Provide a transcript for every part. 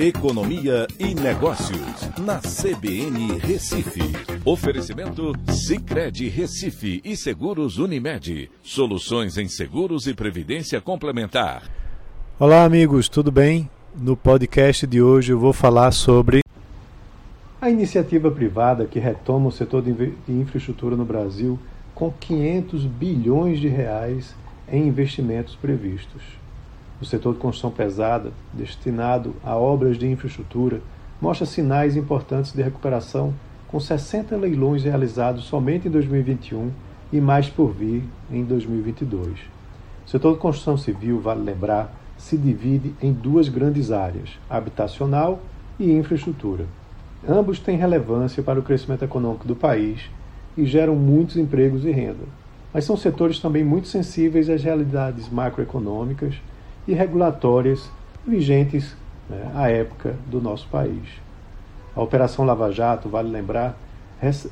Economia e Negócios, na CBN Recife. Oferecimento Cicred Recife e Seguros Unimed. Soluções em seguros e previdência complementar. Olá, amigos, tudo bem? No podcast de hoje eu vou falar sobre a iniciativa privada que retoma o setor de infraestrutura no Brasil com 500 bilhões de reais em investimentos previstos. O setor de construção pesada, destinado a obras de infraestrutura, mostra sinais importantes de recuperação, com 60 leilões realizados somente em 2021 e mais por vir em 2022. O setor de construção civil, vale lembrar, se divide em duas grandes áreas, habitacional e infraestrutura. Ambos têm relevância para o crescimento econômico do país e geram muitos empregos e renda. Mas são setores também muito sensíveis às realidades macroeconômicas e regulatórias vigentes né, à época do nosso país. A Operação Lava Jato, vale lembrar,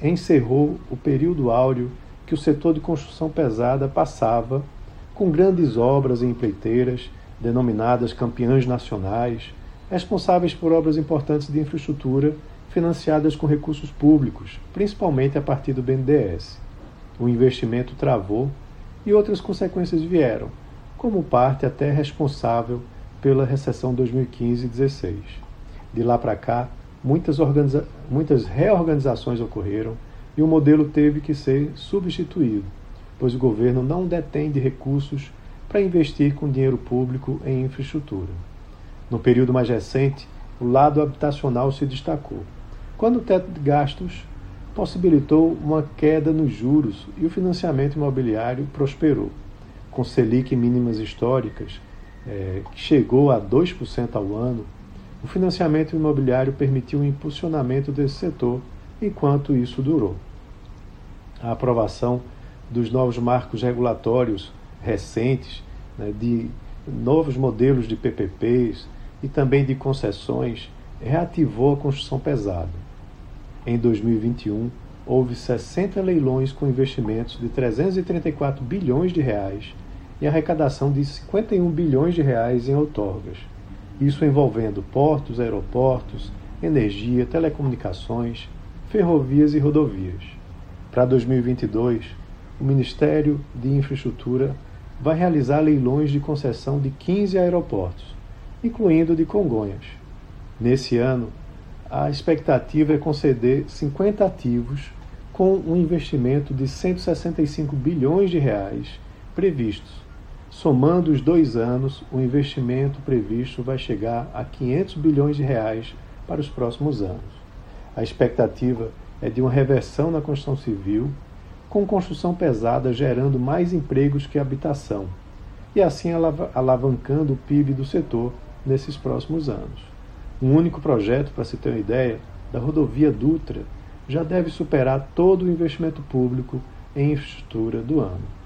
encerrou o período áureo que o setor de construção pesada passava com grandes obras e empreiteiras, denominadas campeãs nacionais, responsáveis por obras importantes de infraestrutura financiadas com recursos públicos, principalmente a partir do BNDES. O investimento travou e outras consequências vieram, como parte até responsável pela recessão 2015-16. De lá para cá, muitas, muitas reorganizações ocorreram e o modelo teve que ser substituído, pois o governo não detém de recursos para investir com dinheiro público em infraestrutura. No período mais recente, o lado habitacional se destacou, quando o teto de gastos possibilitou uma queda nos juros e o financiamento imobiliário prosperou com Selic mínimas históricas, é, que chegou a 2% ao ano, o financiamento imobiliário permitiu o impulsionamento desse setor enquanto isso durou. A aprovação dos novos marcos regulatórios recentes, né, de novos modelos de PPPs e também de concessões, reativou a construção pesada. Em 2021, houve 60 leilões com investimentos de 334 bilhões de reais e arrecadação de 51 bilhões de reais em outorgas. Isso envolvendo portos, aeroportos, energia, telecomunicações, ferrovias e rodovias. Para 2022, o Ministério de Infraestrutura vai realizar leilões de concessão de 15 aeroportos, incluindo o de Congonhas. Nesse ano, a expectativa é conceder 50 ativos com um investimento de 165 bilhões de reais previstos Somando os dois anos, o investimento previsto vai chegar a 500 bilhões de reais para os próximos anos. A expectativa é de uma reversão na construção civil, com construção pesada gerando mais empregos que habitação, e assim alavancando o PIB do setor nesses próximos anos. Um único projeto, para se ter uma ideia, da rodovia Dutra já deve superar todo o investimento público em infraestrutura do ano.